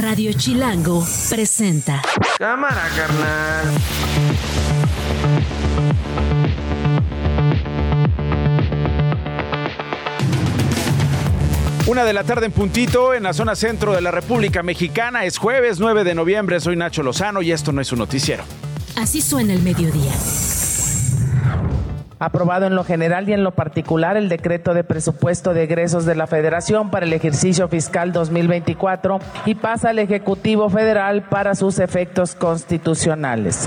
Radio Chilango presenta. Cámara, carnal. Una de la tarde en puntito en la zona centro de la República Mexicana. Es jueves 9 de noviembre. Soy Nacho Lozano y esto no es un noticiero. Así suena el mediodía. Aprobado en lo general y en lo particular el decreto de presupuesto de egresos de la Federación para el ejercicio fiscal 2024 y pasa al Ejecutivo Federal para sus efectos constitucionales.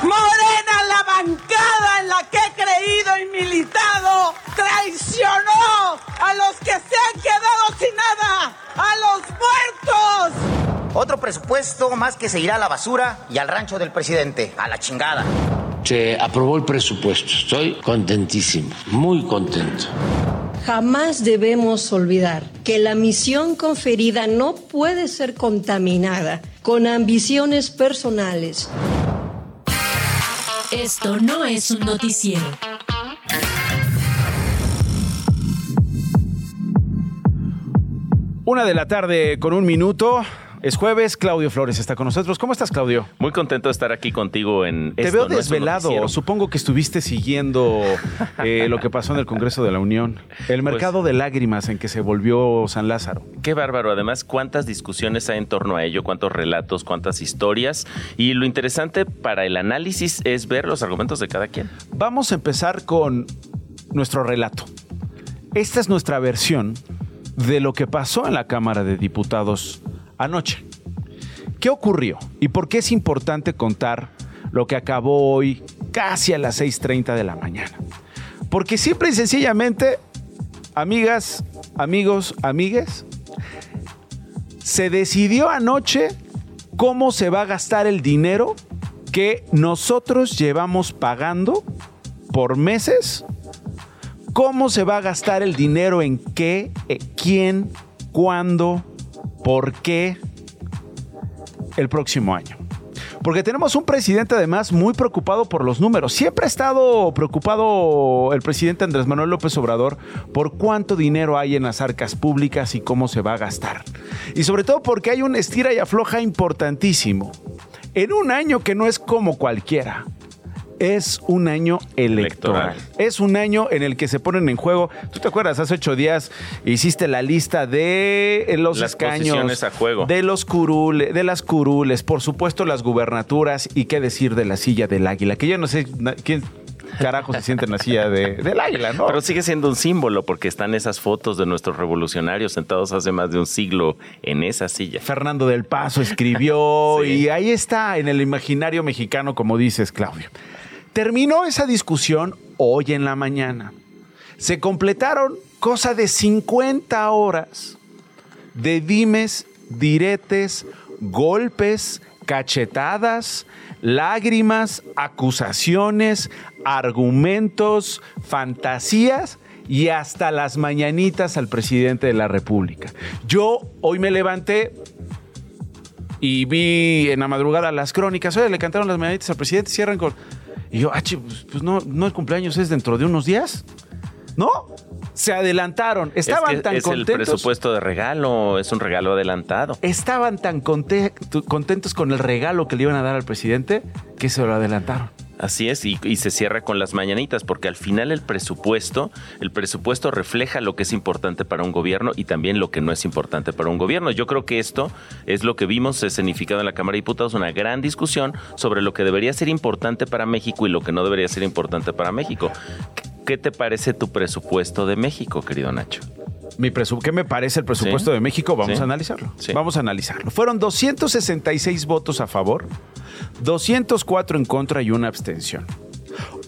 Morena, la bancada en la que he creído y militado, traicionó a los que se han quedado sin nada, a los muertos. Otro presupuesto más que se irá a la basura y al rancho del presidente, a la chingada. Se aprobó el presupuesto, estoy contentísimo, muy contento. Jamás debemos olvidar que la misión conferida no puede ser contaminada con ambiciones personales. Esto no es un noticiero. Una de la tarde con un minuto. Es jueves, Claudio Flores está con nosotros. ¿Cómo estás, Claudio? Muy contento de estar aquí contigo en Te Esto veo no desvelado. Supongo que estuviste siguiendo eh, lo que pasó en el Congreso de la Unión. El mercado de lágrimas en que se volvió San Lázaro. Qué bárbaro. Además, cuántas discusiones hay en torno a ello, cuántos relatos, cuántas historias. Y lo interesante para el análisis es ver los argumentos de cada quien. Vamos a empezar con nuestro relato. Esta es nuestra versión de lo que pasó en la Cámara de Diputados anoche. ¿Qué ocurrió y por qué es importante contar lo que acabó hoy casi a las 6.30 de la mañana? Porque simple y sencillamente, amigas, amigos, amigues, se decidió anoche cómo se va a gastar el dinero que nosotros llevamos pagando por meses. ¿Cómo se va a gastar el dinero? ¿En qué? eh, ¿Quién? ¿Cuándo? ¿Por qué? El próximo año. Porque tenemos un presidente además muy preocupado por los números. Siempre ha estado preocupado el presidente Andrés Manuel López Obrador por cuánto dinero hay en las arcas públicas y cómo se va a gastar. Y sobre todo porque hay un estira y afloja importantísimo. En un año que no es como cualquiera. Es un año electoral. Electoral. Es un año en el que se ponen en juego. ¿Tú te acuerdas? Hace ocho días hiciste la lista de los Las escaños. a juego. De los curules, de las curules, por supuesto las gubernaturas y qué decir de la silla del águila. Que yo no sé quién carajo se siente en la silla de- del águila, ¿no? Pero sigue siendo un símbolo porque están esas fotos de nuestros revolucionarios sentados hace más de un siglo en esa silla. Fernando del Paso escribió Sí. y ahí está en el imaginario mexicano, como dices, Claudio. Terminó esa discusión hoy en la mañana. Se completaron cosa de 50 horas de dimes, diretes, golpes, cachetadas, lágrimas, acusaciones, argumentos, fantasías y hasta las mañanitas al presidente de la República. Yo hoy me levanté y vi en la madrugada las crónicas. Oye, le cantaron las mañanitas al presidente, cierran con. Y yo, ah, pues, pues no, no, el cumpleaños es dentro de unos días. ¿No? Se adelantaron. Estaban es que tan es el contentos. presupuesto de regalo, es un regalo adelantado. Estaban tan conte- contentos con el regalo que le iban a dar al presidente que se lo adelantaron. Así es, y, se cierra con las mañanitas, porque al final el presupuesto, el presupuesto refleja lo que es importante para un gobierno y también lo que no es importante para un gobierno. Yo creo que esto es lo que vimos escenificado en la Cámara de Diputados, una gran discusión sobre lo que debería ser importante para México y lo que no debería ser importante para México. ¿Qué te parece tu presupuesto de México, querido Nacho? Mi ¿Qué me parece el presupuesto Sí. de México? Vamos Sí. a analizarlo. Sí. Vamos a analizarlo. Fueron 266 votos a favor, 204 en contra y una abstención.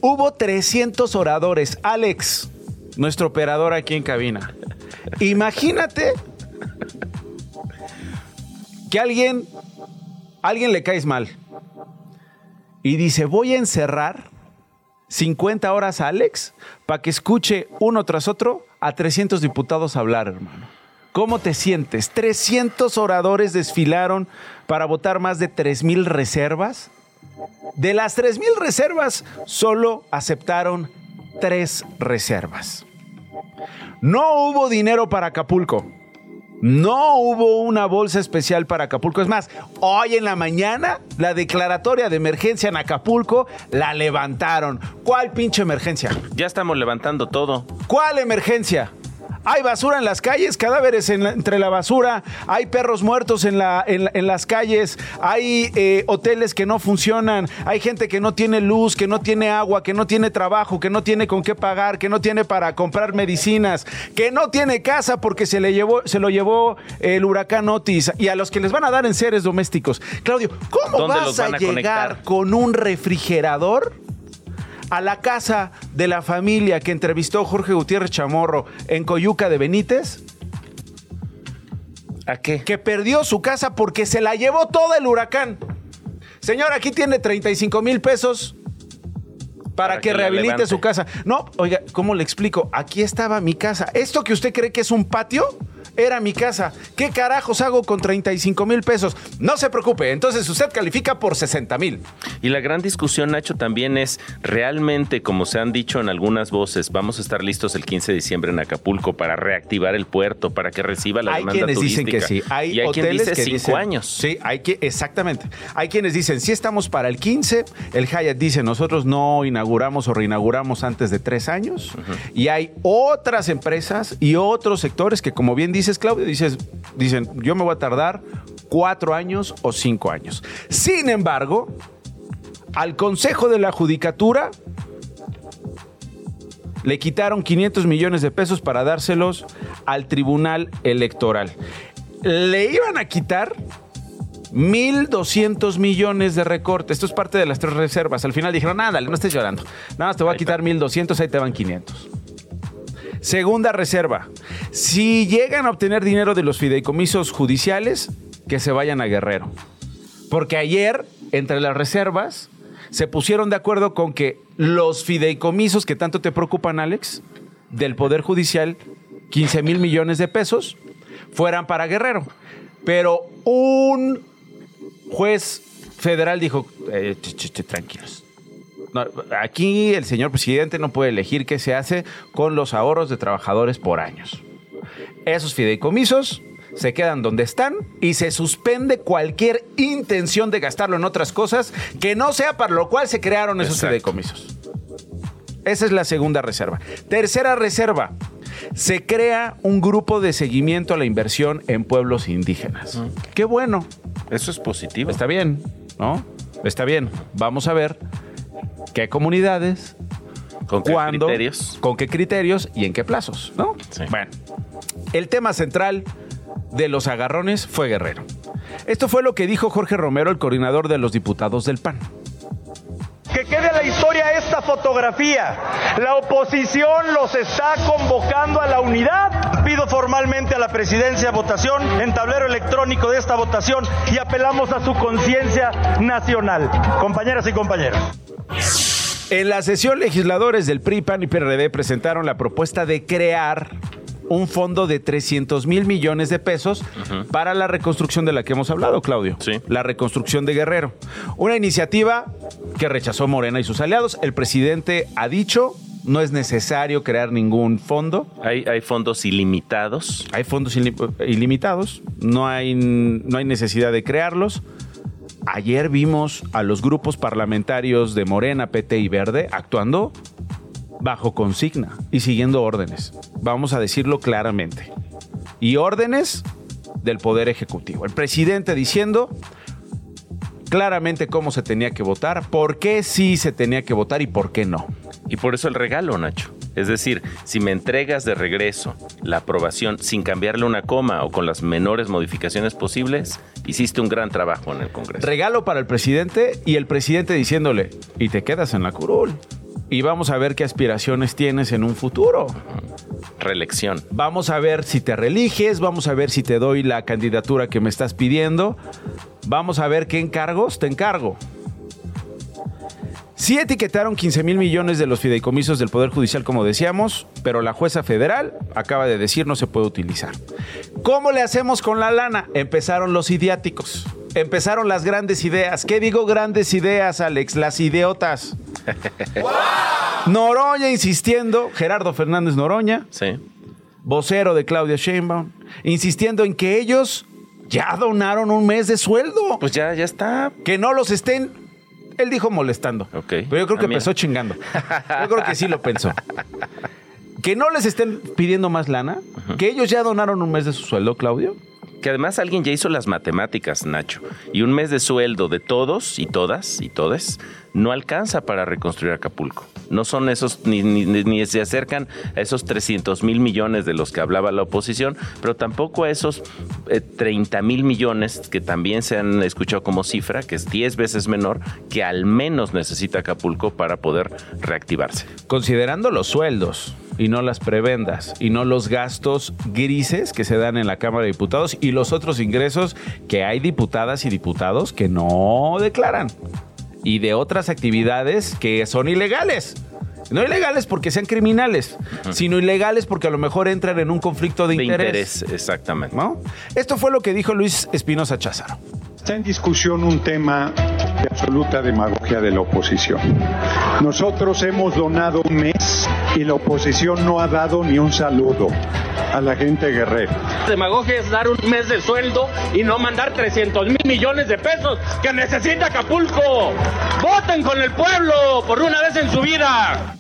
Hubo 300 oradores. Alex, nuestro operador aquí en cabina. Imagínate que alguien, alguien le caes mal y dice, voy a encerrar 50 horas a Alex para que escuche uno tras otro a 300 diputados hablar, hermano. ¿Cómo te sientes? 300 oradores desfilaron para votar más de 3.000 reservas. De las 3.000 reservas, solo aceptaron tres reservas. No hubo dinero para Acapulco. No hubo una bolsa especial para Acapulco. Es más, hoy en la mañana la declaratoria de emergencia en Acapulco la levantaron. ¿Cuál pinche emergencia? Ya estamos levantando todo. ¿Cuál emergencia? Hay basura en las calles, cadáveres en la- entre la basura, hay perros muertos en, la, en, la- en las calles, hay eh, hoteles que no funcionan, hay gente que no tiene luz, que no tiene agua, que no tiene trabajo, que no tiene con qué pagar, que no tiene para comprar medicinas, que no tiene casa porque se, le llevó, se lo llevó el huracán Otis y a los que les van a dar en seres domésticos. Claudio, ¿cómo ¿Dónde vas a llegar conectar? con un refrigerador? A la casa de la familia que entrevistó Jorge Gutiérrez Chamorro en Coyuca de Benítez, ¿A qué? que perdió su casa porque se la llevó todo el huracán. Señor, aquí tiene 35 mil pesos para, Para que, rehabilite levante. su casa. No, oiga, ¿cómo le explico? Aquí estaba mi casa. ¿Esto que usted cree que es un patio? Era mi casa. ¿Qué carajos hago con 35 mil pesos? No se preocupe, entonces usted califica por 60 mil. Y la gran discusión, Nacho, también es realmente, como se han dicho en algunas voces, vamos a estar listos el 15 de diciembre en Acapulco para reactivar el puerto, para que reciba la hay demanda quienes dicen que sí. Hay, y hay quien hoteles dice que cinco dicen- años. Sí, hay que, exactamente. Hay quienes dicen, sí estamos para el 15. El Hyatt dice, nosotros no inauguramos o reinauguramos antes de tres años. Y hay otras empresas y otros sectores que, como bien dices, Claudio, dices, dicen, yo me voy a tardar cuatro años o cinco años. Sin embargo, al Consejo de la Judicatura le quitaron 500 millones de pesos para dárselos al Tribunal Electoral. Le iban a quitar 1.200 millones de recorte. Esto es parte de las tres reservas. Al final dijeron, ándale, no estés llorando. Nada más te voy a quitar 1.200, ahí te van 500. Segunda reserva. Si llegan a obtener dinero de los fideicomisos judiciales, que se vayan a Guerrero. Porque ayer, entre las reservas, se pusieron de acuerdo con que los fideicomisos que tanto te preocupan, Alex, del Poder Judicial, 15 mil millones de pesos, fueran para Guerrero. Pero un juez federal dijo, eh, tranquilos. No, aquí el señor presidente no puede elegir qué se hace con los ahorros de trabajadores por años. Esos fideicomisos se quedan donde están y se suspende cualquier intención de gastarlo en otras cosas que no sea para lo cual se crearon esos Exacto. fideicomisos. Esa es la segunda reserva. Tercera reserva. Se crea un grupo de seguimiento a la inversión en pueblos indígenas. Qué bueno. Eso es positivo. Está bien, ¿no? Está bien. Vamos a ver qué comunidades, ¿Con qué cuándo, criterios? con qué criterios y en qué plazos, ¿no? Sí. Bueno, el tema central de los agarrones fue Guerrero. Esto fue lo que dijo Jorge Romero, el coordinador de los diputados del PAN. Que quede en la historia esta fotografía. La oposición los está convocando a la unidad. Pido formalmente a la presidencia votación en tablero electrónico de esta votación y apelamos a su conciencia nacional. Compañeras y compañeros. En la sesión, legisladores del PRI, PAN y PRD presentaron la propuesta de crear un fondo de 300 mil millones de pesos para la reconstrucción de la que hemos hablado, Claudio. Sí. La reconstrucción de Guerrero. Una iniciativa que rechazó Morena y sus aliados. El presidente ha dicho, no es necesario crear ningún fondo. Hay, hay fondos ilimitados. Hay fondos ili- ilimitados, no hay, no hay necesidad de crearlos. Ayer vimos a los grupos parlamentarios de Morena, PT y Verde actuando bajo consigna y siguiendo órdenes. Vamos a decirlo claramente. Y órdenes del Poder Ejecutivo. El presidente diciendo claramente cómo se tenía que votar, por qué sí se tenía que votar y por qué no. Y por eso el regalo, Nacho. Es decir, si me entregas de regreso la aprobación sin cambiarle una coma o con las menores modificaciones posibles, hiciste un gran trabajo en el Congreso. Regalo para el presidente y el presidente diciéndole, y te quedas en la curul. Y vamos a ver qué aspiraciones tienes en un futuro. Reelección. Vamos a ver si te religes, vamos a ver si te doy la candidatura que me estás pidiendo. Vamos a ver qué encargos te encargo. Sí etiquetaron 15 mil millones de los fideicomisos del Poder Judicial, como decíamos, pero la jueza federal acaba de decir no se puede utilizar. ¿Cómo le hacemos con la lana? Empezaron los idiáticos. Empezaron las grandes ideas. ¿Qué digo grandes ideas, Alex? Las idiotas. Noroña insistiendo, Gerardo Fernández Noroña, Sí. vocero de Claudia Sheinbaum, insistiendo en que ellos ya donaron un mes de sueldo. Pues ya, ya está. Que no los estén. Él dijo molestando. Ok. Pero yo creo que Ah, mira. empezó chingando. Yo creo que sí lo pensó. Que no les estén pidiendo más lana. Que ellos ya donaron un mes de su sueldo, Claudio. Que además alguien ya hizo las matemáticas, Nacho. Y un mes de sueldo de todos y todas y todes no alcanza para reconstruir Acapulco. No son esos, ni, ni- ni se acercan a esos 300 mil millones de los que hablaba la oposición, pero tampoco a esos eh, 30 mil millones que también se han escuchado como cifra, que es 10 veces menor, que al menos necesita Acapulco para poder reactivarse. Considerando los sueldos y no las prebendas y no los gastos grises que se dan en la Cámara de Diputados y los otros ingresos que hay diputadas y diputados que no declaran y de otras actividades que son ilegales. No ilegales porque sean criminales, sino ilegales porque a lo mejor entran en un conflicto de, De interés. interés, exactamente. ¿no? Esto fue lo que dijo Luis Espinosa Cházaro. Está en discusión un tema de absoluta demagogia de la oposición. Nosotros hemos donado un mes y la oposición no ha dado ni un saludo a la gente guerrera. Demagogia es dar un mes de sueldo y no mandar 300 mil millones de pesos que necesita Acapulco. Voten con el pueblo por una vez en su vida.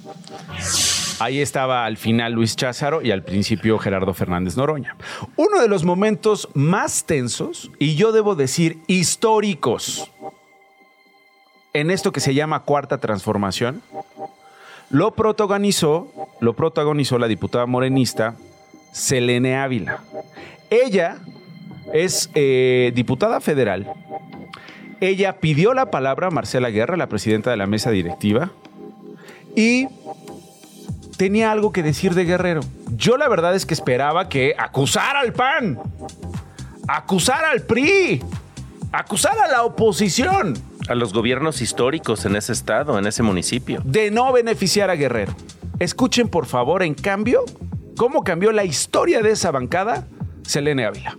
Ahí estaba al final Luis Cházaro y al principio Gerardo Fernández Noroña. Uno de los momentos más tensos y yo debo decir históricos en esto que se llama cuarta transformación lo protagonizó, lo protagonizó la diputada morenista Selene Ávila. Ella es eh, diputada federal. Ella pidió la palabra a Marcela Guerra, la presidenta de la mesa directiva, y tenía algo que decir de Guerrero. Yo la verdad es que esperaba que acusara al PAN, acusara al PRI, acusara a la oposición A los gobiernos históricos en ese estado, en ese municipio. de no beneficiar a Guerrero. Escuchen por favor, en cambio, cómo cambió la historia de esa bancada Selene Ávila.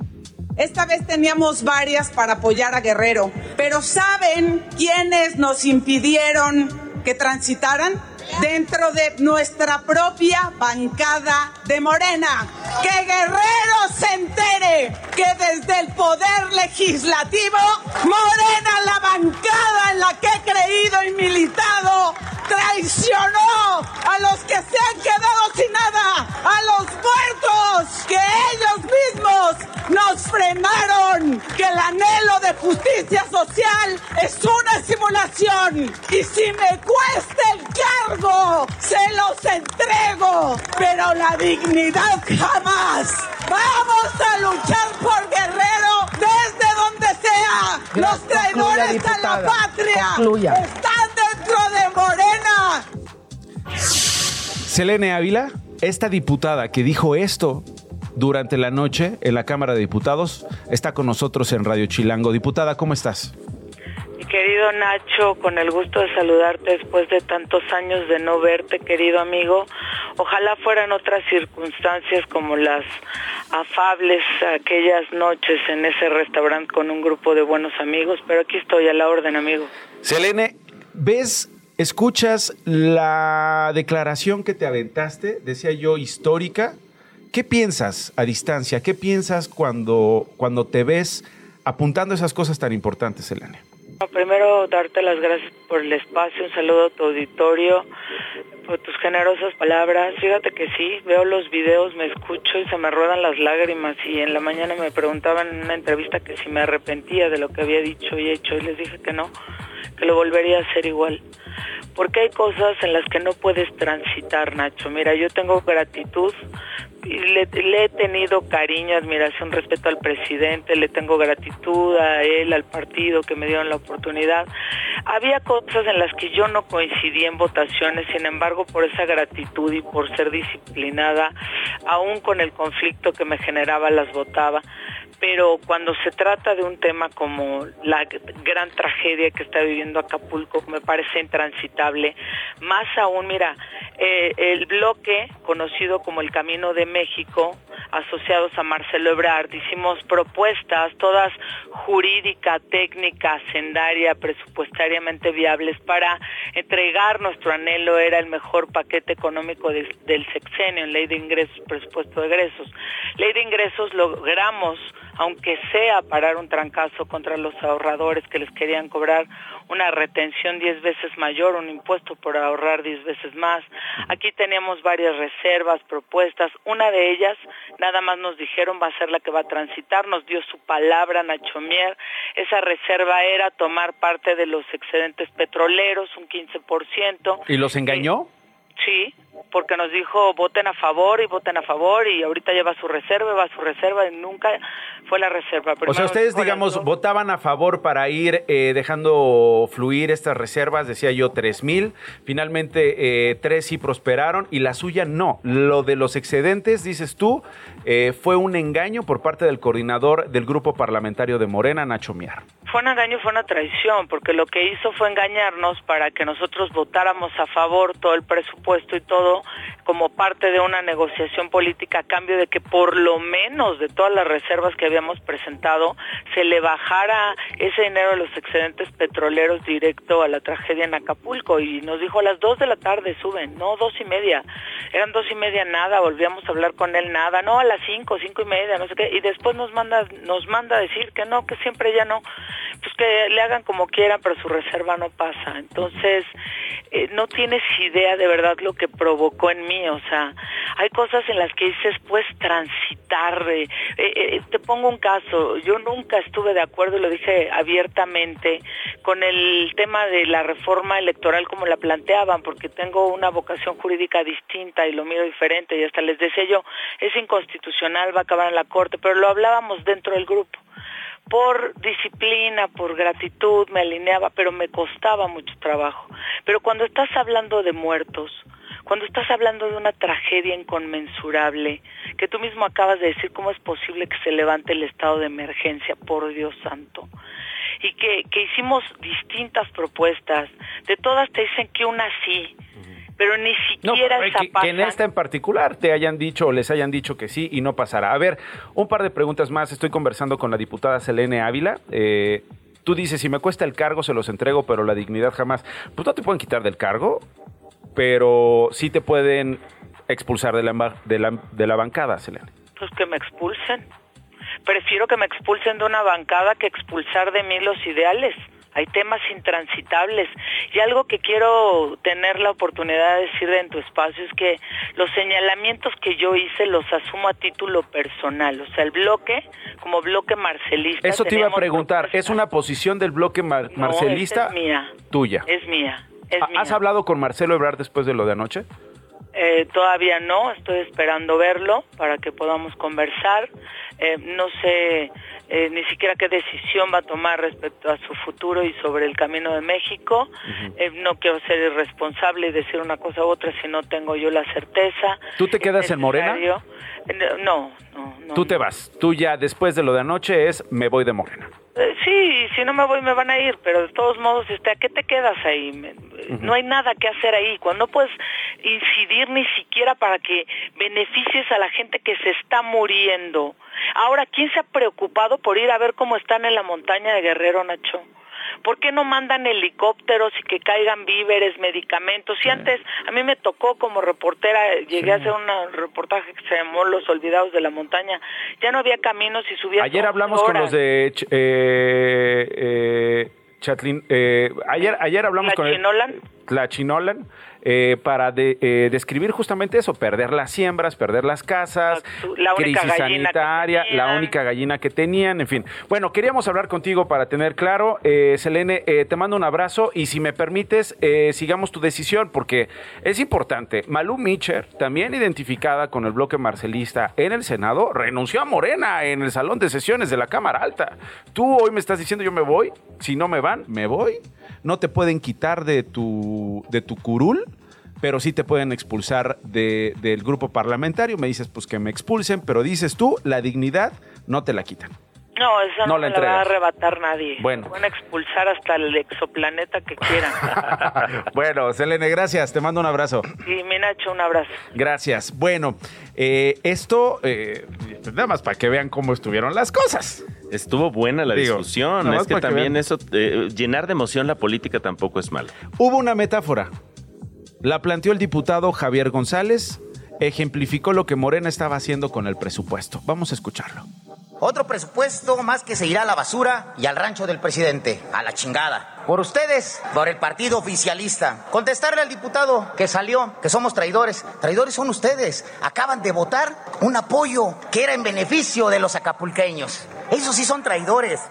Esta vez teníamos varias para apoyar a Guerrero, pero ¿saben quiénes nos impidieron que transitaran? Dentro de nuestra propia bancada de Morena. Que Guerrero se entere que desde el poder legislativo, Morena, la bancada en la que he creído y militado, traicionó a los que se han quedado sin nada, a los muertos que ellos mismos nos frenaron, que el anhelo de justicia social es una simulación y si me cuesta el se los entrego, pero la dignidad jamás. Vamos a luchar por Guerrero desde donde sea. Los Concluya, traidores a la patria Concluya. están dentro de Morena. Selene Ávila, esta diputada que dijo esto durante la noche en la Cámara de Diputados, está con nosotros en Radio Chilango. Diputada, ¿cómo estás? Querido Nacho, con el gusto de saludarte después de tantos años de no verte, querido amigo. Ojalá fueran otras circunstancias como las afables aquellas noches en ese restaurante con un grupo de buenos amigos, pero aquí estoy a la orden, amigo. Selene, ¿ves, escuchas la declaración que te aventaste, decía yo, histórica? ¿Qué piensas a distancia? ¿Qué piensas cuando, cuando te ves apuntando esas cosas tan importantes, Selene? Primero, darte las gracias por el espacio, un saludo a tu auditorio, por tus generosas palabras. Fíjate que sí, veo los videos, me escucho y se me ruedan las lágrimas y en la mañana me preguntaban en una entrevista que si me arrepentía de lo que había dicho y hecho y les dije que no, que lo volvería a hacer igual. Porque hay cosas en las que no puedes transitar, Nacho. Mira, yo tengo gratitud le, le he tenido cariño, admiración, respeto al presidente, le tengo gratitud a él, al partido que me dieron la oportunidad. Había cosas en las que yo no coincidí en votaciones, sin embargo, por esa gratitud y por ser disciplinada, aún con el conflicto que me generaba, las votaba pero cuando se trata de un tema como la gran tragedia que está viviendo Acapulco, me parece intransitable. Más aún, mira, eh, el bloque conocido como el Camino de México, asociados a Marcelo Ebrard, hicimos propuestas, todas jurídica, técnica, sendaria, presupuestariamente viables para entregar nuestro anhelo, era el mejor paquete económico del sexenio, en ley de ingresos, presupuesto de egresos. Ley de ingresos logramos aunque sea parar un trancazo contra los ahorradores que les querían cobrar una retención 10 veces mayor, un impuesto por ahorrar 10 veces más. Aquí teníamos varias reservas, propuestas. Una de ellas, nada más nos dijeron, va a ser la que va a transitar, nos dio su palabra Nacho Mier. Esa reserva era tomar parte de los excedentes petroleros, un 15%. ¿Y los engañó? Sí, porque nos dijo voten a favor y voten a favor y ahorita lleva su reserva, va su reserva y nunca fue la reserva. o sea, ustedes, digamos, votaban a favor para ir eh, dejando fluir estas reservas, decía yo, tres mil, finalmente eh, tres sí prosperaron y la suya no. Lo de los excedentes, dices tú, eh, fue un engaño por parte del coordinador del grupo parlamentario de Morena, Nacho Miar. Fue un engaño, fue una traición, porque lo que hizo fue engañarnos para que nosotros votáramos a favor todo el presupuesto y todo como parte de una negociación política a cambio de que por lo menos de todas las reservas que habíamos presentado se le bajara ese dinero de los excedentes petroleros directo a la tragedia en Acapulco. Y nos dijo a las dos de la tarde suben, no dos y media, eran dos y media nada, volvíamos a hablar con él nada, no a las cinco, cinco y media, no sé qué, y después nos manda, nos manda a decir que no, que siempre ya no, pues que le hagan como quieran, pero su reserva no pasa. Entonces, eh, no tienes idea de verdad lo que provocó en mí, o sea, hay cosas en las que dices, puedes transitar. Eh, eh, te pongo un caso, yo nunca estuve de acuerdo, y lo dije abiertamente, con el tema de la reforma electoral como la planteaban, porque tengo una vocación jurídica distinta y lo miro diferente, y hasta les decía yo, es inconstitucional, va a acabar en la Corte, pero lo hablábamos dentro del grupo por disciplina, por gratitud, me alineaba, pero me costaba mucho trabajo. Pero cuando estás hablando de muertos, cuando estás hablando de una tragedia inconmensurable, que tú mismo acabas de decir cómo es posible que se levante el estado de emergencia, por Dios santo, y que, hicimos distintas propuestas, de todas te dicen que una sí, pero ni siquiera no, que, que, en esta en particular te hayan dicho o les hayan dicho que sí y no pasará. A ver, un par de preguntas más. Estoy conversando con la diputada Selene Ávila. Eh, tú dices, si me cuesta el cargo, se los entrego, pero la dignidad jamás. Pues no te pueden quitar del cargo, pero sí te pueden expulsar de la, de la, de la bancada, Selene. Pues que me expulsen. Prefiero que me expulsen de una bancada que expulsar de mí los ideales hay temas intransitables. Y algo que quiero tener la oportunidad de decir en tu espacio es que los señalamientos que yo hice los asumo a título personal. O sea, el bloque, como bloque marcelista. Eso te iba a preguntar, ¿es una posición del bloque marcelista? es mía. Tuya. Es mía. ¿Has hablado con Marcelo Ebrard después de lo de anoche? Eh, todavía no, estoy esperando verlo para que podamos conversar. Eh, no sé eh, ni siquiera qué decisión va a tomar respecto a su futuro y sobre el camino de México. Eh, no quiero ser irresponsable y decir una cosa u otra si no tengo yo la certeza. ¿Tú te quedas en Morena? Eh, no, no, no. Tú te vas. Tú ya después de lo de anoche es me voy de Morena. Sí, si no me voy me van a ir, pero de todos modos, este, ¿a qué te quedas ahí? No hay nada que hacer ahí. Cuando no puedes incidir ni siquiera para que beneficies a la gente que se está muriendo. Ahora, ¿quién se ha preocupado por ir a ver cómo están en la montaña de Guerrero, Nacho? ¿Por qué no mandan helicópteros y que caigan víveres, medicamentos? Y antes, a mí me tocó como reportera, llegué a hacer un reportaje que se llamó Los Olvidados de la Montaña. Ya no había caminos y subía. Ayer hablamos con los de. Eh, eh, Chatlin, eh, ayer, ayer hablamos ¿La con Chinolan? la Chinolan eh, para de, describir justamente eso, perder las siembras, perder las casas, la crisis sanitaria, la única gallina que tenían, en fin. Bueno, queríamos hablar contigo para tener claro, eh, Selene, eh, te mando un abrazo y si me permites, eh, sigamos tu decisión porque es importante. Malú Mitcher, también identificada con el bloque marcelista en el Senado, renunció a Morena en el salón de sesiones de la Cámara Alta. Tú hoy me estás diciendo yo me voy, si no me van, me voy. No te pueden quitar de tu, de tu curul pero sí te pueden expulsar de, del grupo parlamentario. Me dices, pues que me expulsen, pero dices tú, la dignidad no te la quitan. No, esa No no, la va a arrebatar nadie. Bueno. Van a expulsar hasta el exoplaneta que quieran. bueno, Selene, gracias. Te mando un abrazo. y mi Nacho, un abrazo. Gracias. Bueno, eh, esto, eh, nada más para que vean cómo estuvieron las cosas. Estuvo buena la Digo, discusión. Es que también eso, eh, llenar de emoción la política tampoco es malo. Hubo una metáfora. La planteó el diputado Javier González. Ejemplificó lo que Morena estaba haciendo con el presupuesto. Vamos a escucharlo. Otro presupuesto más que se irá a la basura y al rancho del presidente, a la chingada. Por ustedes, por el partido oficialista. Contestarle al diputado que salió, que somos traidores. Traidores son ustedes. Acaban de votar un apoyo que era en beneficio de los acapulqueños. Esos sí son traidores.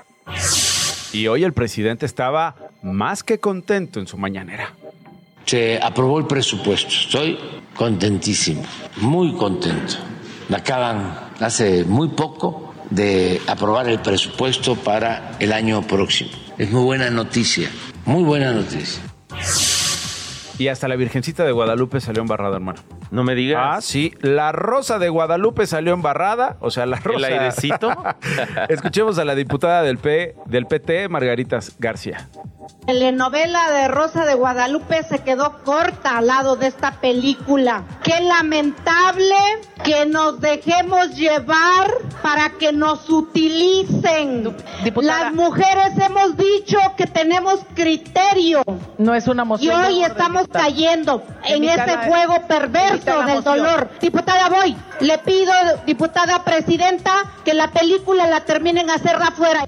Y hoy el presidente estaba más que contento en su mañanera. Se aprobó el presupuesto. Estoy contentísimo, muy contento. Me acaban hace muy poco de aprobar el presupuesto para el año próximo. Es muy buena noticia, muy buena noticia. Y hasta la Virgencita de Guadalupe salió embarrada, hermano. No me digas. Ah, sí. La rosa de Guadalupe salió embarrada. O sea, la rosa. ¿El airecito? Escuchemos a la diputada del, P, del PT, Margarita García. La telenovela de Rosa de Guadalupe se quedó corta al lado de esta película. Qué lamentable que nos dejemos llevar para que nos utilicen. Diputada. Las mujeres hemos dicho que tenemos criterio No es una y moción. de hoy orden, estamos cayendo en ese juego perverso del dolor. Diputada Boy, le pido, diputada presidenta, que la película la terminen a hacerla afuera.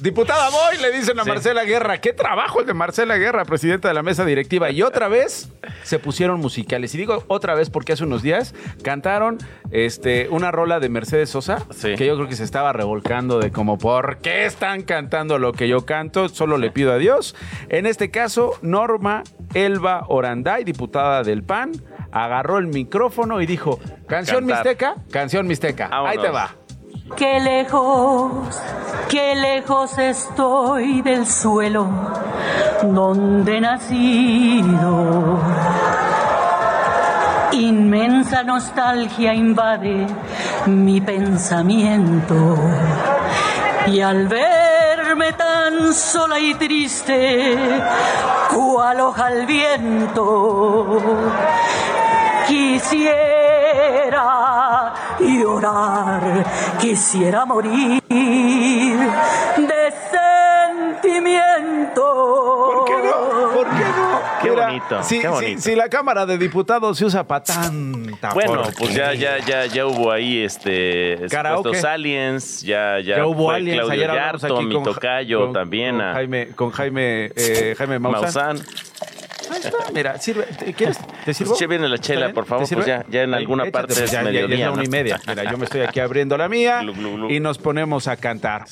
Diputada Boy, le dicen a Sí. Marcela Guerra. Qué trabajo el de Marcela Guerra, presidenta de la mesa directiva. Y otra vez se pusieron musicales. Y digo otra vez porque hace unos días cantaron este, una rola de Mercedes Sosa Sí. que yo creo que se estaba revolcando de como, ¿por qué están cantando lo que yo canto? Solo le pido a Dios. En este caso, Norma Elba Oranday, diputada del PAN, agarró el micrófono y dijo, ¿canción Cantar. mixteca? Canción mixteca. Ahí te va. Qué lejos, qué lejos estoy del suelo donde nacido. Inmensa nostalgia invade mi pensamiento. Y al verme tan sola y triste, cual hoja al viento, quisiera llorar, quisiera morir de sentimiento. ¿Por qué no? ¿Por qué no? Qué Mira, bonito, Si, qué si- bonito. si la Cámara de Diputados se usa para tanta Bueno, porquería. pues ya, ya, ya, ya hubo ahí este supuestos aliens, ya, ya, Ya hubo fue aliens. Claudio Ayer Yarto, aquí mi con, tocayo con- también, con a Jaime, con Jaime, eh, Jaime Maussan. Maussan. Ahí está, mira, sirve. ¿Te- ¿Quieres? ¿Te sirvo? Pues viene la ¿Está chela, por favor, pues ya, ya en alguna échate, parte pues es ya, ya- ya es mediodía, la una y media. Mira, yo me estoy aquí abriendo la mía Glu, glu, glu. y nos ponemos a cantar.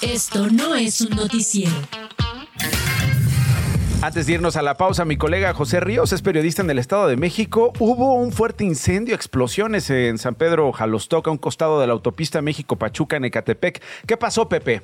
Esto no es un noticiero. Antes de irnos a la pausa, mi colega José Ríos es periodista en el Estado de México. Hubo un fuerte incendio, explosiones en San Pedro Jalostoca, a un costado de la autopista México-Pachuca en Ecatepec. ¿Qué pasó, Pepe?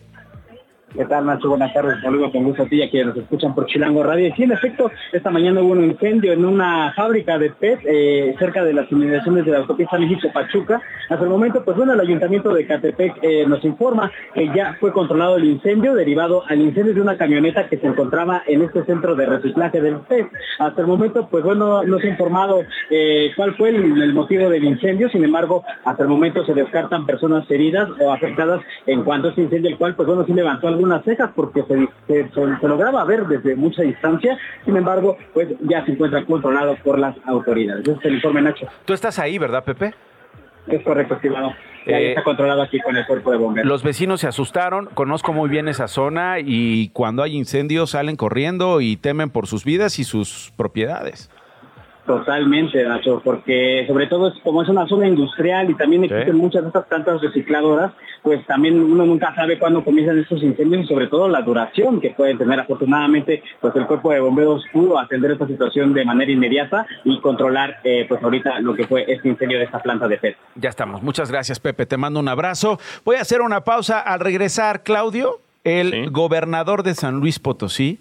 ¿Qué tal, Nacho? Buenas tardes. Saludos con gusto a ti a quienes nos escuchan por Chilango Radio. Y sí, en efecto, esta mañana hubo un incendio en una fábrica de PET eh, cerca de las inmediaciones de la autopista México-Pachuca. Hasta el momento, pues bueno, el ayuntamiento de Catepec eh, nos informa que ya fue controlado el incendio derivado al incendio de una camioneta que se encontraba en este centro de reciclaje del PET. Hasta el momento, pues bueno, no se ha informado eh, cuál fue el, el motivo del incendio. Sin embargo, hasta el momento se descartan personas heridas o afectadas en cuanto a este incendio, el cual, pues bueno, sí levantó algunas cejas porque se, se- se- se lograba ver desde mucha distancia. Sin embargo, pues ya se encuentra controlado por las autoridades. Ese es el informe, Nacho. Tú estás ahí, ¿verdad, Pepe? Es correcto, estimado. Ya Eh, está controlado aquí con el cuerpo de bomberos. Los vecinos se asustaron, conozco muy bien esa zona y cuando hay incendios salen corriendo y temen por sus vidas y sus propiedades. Totalmente, Nacho, porque sobre todo es como es una zona industrial y también existen muchas de estas plantas recicladoras, pues también uno nunca sabe cuándo comienzan estos incendios y sobre todo la duración que pueden tener. Afortunadamente, pues el cuerpo de bomberos pudo atender esta situación de manera inmediata y controlar, eh, pues ahorita lo que fue este incendio de esta planta de PET. Ya estamos. Muchas gracias, Pepe. Te mando un abrazo. Voy a hacer una pausa. Al regresar, Claudio, el gobernador de San Luis Potosí,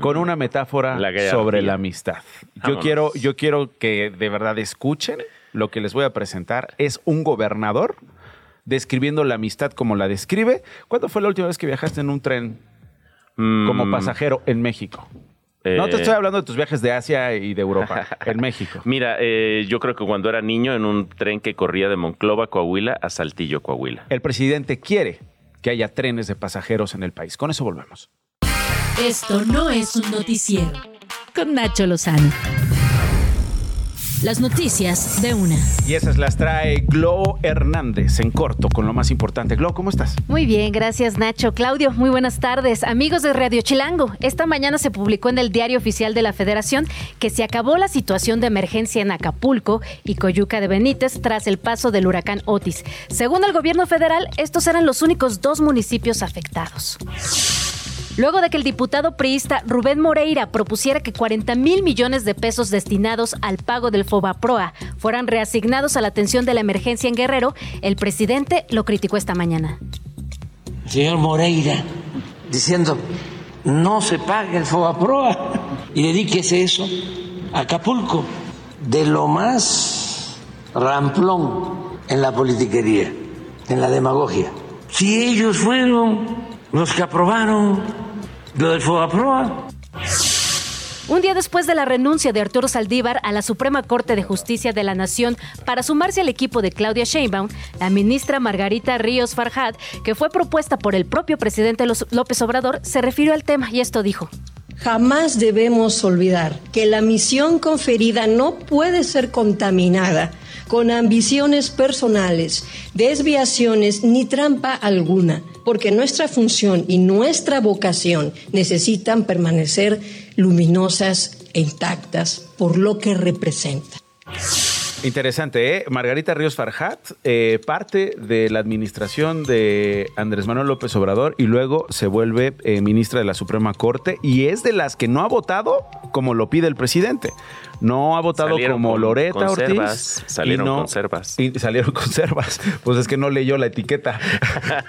con una metáfora La sobre la amistad. Yo Vámonos. quiero, yo quiero que de verdad escuchen lo que les voy a presentar. Es un gobernador describiendo la amistad como la describe. ¿Cuándo fue la última vez que viajaste en un tren como Mm, pasajero en México? No te eh, estoy hablando de tus viajes de Asia y de Europa, en México. Mira, eh, yo creo que cuando era niño en un tren que corría de Monclova, Coahuila, a Saltillo, Coahuila. El presidente quiere que haya trenes de pasajeros en el país. Con eso volvemos. Esto no es un noticiero. Con Nacho Lozano. Las noticias de una. Y esas las trae Glo Hernández en corto con lo más importante. Glo, ¿cómo estás? Muy bien, gracias Nacho. Claudio, muy buenas tardes. Amigos de Radio Chilango, esta mañana se publicó en el Diario Oficial de la Federación que se acabó la situación de emergencia en Acapulco y Coyuca de Benítez tras el paso del huracán Otis. Según el gobierno federal, estos eran los únicos dos municipios afectados. Luego de que el diputado priista Rubén Moreira propusiera que 40 mil millones de pesos destinados al pago del FOBAPROA fueran reasignados a la atención de la emergencia en Guerrero, el presidente lo criticó esta mañana. señor Moreira diciendo no se paga el FOBAPROA y dedíquese eso a Acapulco, de lo más ramplón en la politiquería, en la demagogia. Si ellos fueron los que aprobaron lo del FOBAPROA. Un día después de la renuncia de Arturo Saldívar a la Suprema Corte de Justicia de la Nación para sumarse al equipo de Claudia Sheinbaum, la ministra Margarita Ríos Farjad, que fue propuesta por el propio presidente López Obrador, se refirió al tema y esto dijo. Jamás debemos olvidar que la misión conferida no puede ser contaminada con ambiciones personales, desviaciones ni trampa alguna, porque nuestra función y nuestra vocación necesitan permanecer luminosas e intactas por lo que representan. Interesante, ¿eh? Margarita Ríos Farjat, eh, parte de la administración de Andrés Manuel López Obrador y luego se vuelve eh, ministra de la Suprema Corte y es de las que no ha votado como lo pide el presidente. No ha votado Salieron como con Loreta conservas, Ortiz. salieron y no- conservas. Y salieron conservas. Pues es que no leyó la etiqueta.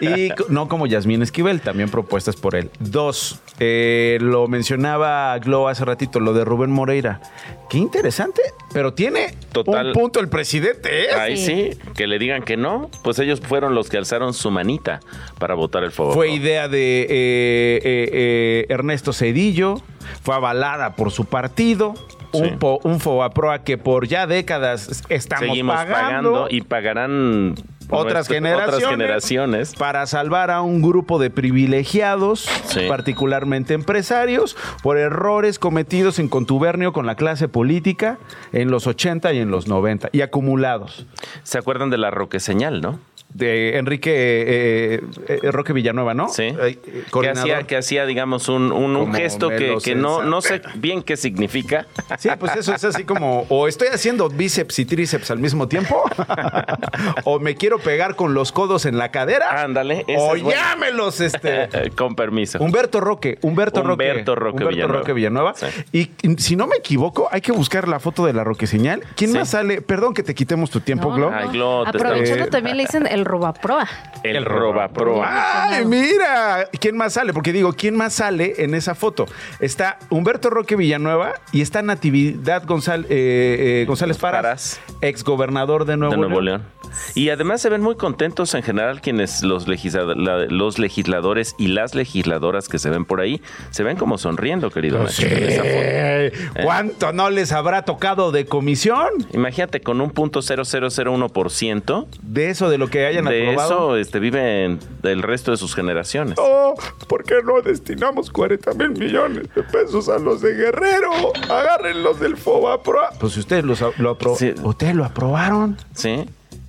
y no como Yasmín Esquivel, también propuestas por él. Dos, eh, lo mencionaba Glo hace ratito, lo de Rubén Moreira. Qué interesante, pero tiene Total. un punto el presidente, ¿eh? Ahí sí. que le digan que no, pues ellos fueron los que alzaron su manita para votar el FOBAPROA. Fue idea de eh, eh, eh, Ernesto Cedillo, fue avalada por su partido. Un, Sí. po- un FOBAPROA que por ya décadas estamos Seguimos pagando, pagando y pagarán otras nuestro- generaciones, otras generaciones. para salvar a un grupo de privilegiados, Sí. particularmente empresarios, por errores cometidos en contubernio con la clase política en los 80 y en los 90 y acumulados. ¿Se acuerdan de la Roque Señal, no? De Enrique eh, eh, Roque Villanueva, ¿no? Sí. Eh, eh, Que hacía, que hacía, digamos, un, un- un Como gesto que, que no, no sé bien qué significa. Sí, pues eso es así como, o estoy haciendo bíceps y tríceps al mismo tiempo, o me quiero pegar con los codos en la cadera, Ándale. o es llámelos, este... Con permiso. Humberto Roque, Humberto Roque. Humberto Roque Villanueva. Roque Villanueva. Sí. Y si no me equivoco, hay que buscar la foto de la Roque Señal. ¿Quién Sí. más sale? Perdón que te quitemos tu tiempo, No, Glo. no, Ay, Glo, Aprovechando también le dicen el robaproa. El Robaproa. ¡Ay, mira! ¿Quién más sale? Porque digo, ¿quién más sale en esa foto? Está Humberto Roque Villanueva y está Natividad eh, eh, González Paras, Paras. exgobernador de Nuevo, de Nuevo León. León. Y además se ven muy contentos en general quienes los, legisla- los legisladores y las legisladoras que se ven por ahí, se ven como sonriendo, querido Pues Nacho, foto. Eh, ¿Cuánto no les habrá tocado de comisión? Imagínate con un punto 0001% De eso, de lo que hayan de aprobado. eso este, viven el resto de sus generaciones. Oh, ¿por qué no destinamos 40 mil millones de pesos a los de Guerrero? Agarren los del FOBAPRO. Pues si ustedes los, lo apro- Sí. ustedes lo aprobaron. Sí.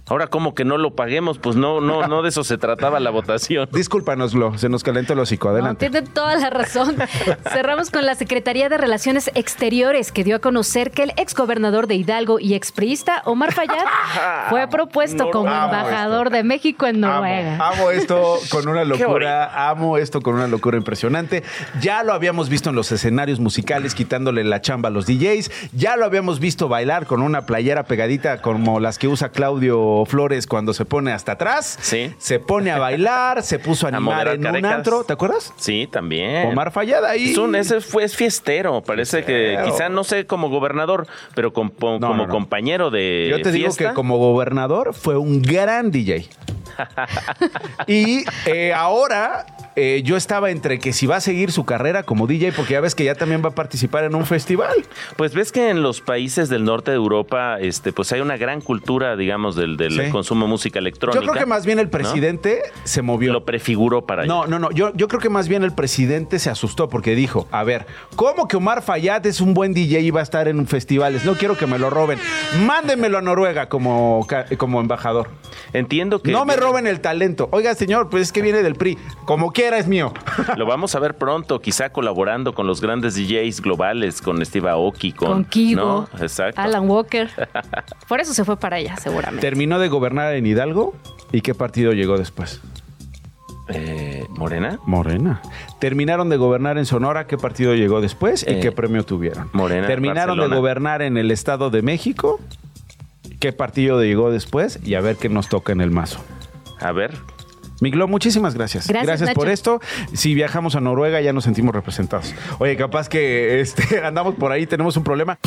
Ahora, como que no lo paguemos? Pues no, no, no de eso se trataba la votación. Discúlpanoslo, se nos calentó el hocico. No, Adelante. tiene toda la razón. Cerramos con la Secretaría de Relaciones Exteriores, que dio a conocer que el exgobernador de Hidalgo y expriista Omar Fayad fue propuesto como embajador de México en Noruega. amo esto con una locura, amo esto con una locura impresionante. Ya lo habíamos visto en los escenarios musicales quitándole la chamba a los DJs, ya lo habíamos visto bailar con una playera pegadita como las que usa Claudio Flores cuando se pone hasta atrás. Sí. Se pone a bailar, se puso a animar en un antro, ¿te acuerdas? Sí, también. Omar Fallada ahí. Es un- ese fue es fiestero. Parece que quizá no sé como gobernador, pero com- como no, no. compañero de Yo te digo que como gobernador fue un gran DJ. y eh, ahora eh, yo estaba entre que si va a seguir su carrera como DJ, porque ya ves que ya también va a participar en un festival. Pues ves que en los países del norte de Europa, este, pues hay una gran cultura, digamos, del, del consumo de música electrónica. Yo creo que más bien el presidente se movió. Lo prefiguró para No, no, no. Yo, yo creo que más bien el presidente se asustó porque dijo: A ver, ¿cómo que Omar Fayad es un buen DJ y va a estar en festivales? No quiero que me lo roben. Mándenmelo a Noruega como, como embajador. Entiendo que. No me roben el talento. Oiga, señor, pues es que viene del PRI. Como quiera es mío. Lo vamos a ver pronto, quizá colaborando con los grandes DJs globales, con Steve Aoki, con, con Kibo, Exacto. Alan Walker. Por eso se fue para allá, seguramente. Terminó de gobernar en Hidalgo y qué partido llegó después. Eh, ¿Morena? Morena. Terminaron de gobernar en Sonora, ¿qué partido llegó después y qué eh, premio tuvieron? Morena. Terminaron de gobernar en el Estado de México, ¿qué partido llegó después? Y a ver qué nos toca en el mazo. A ver, Miglo, muchísimas gracias. Gracias, por esto. Si viajamos a Noruega ya nos sentimos representados. Oye, capaz que este, andamos por ahí, tenemos un problema.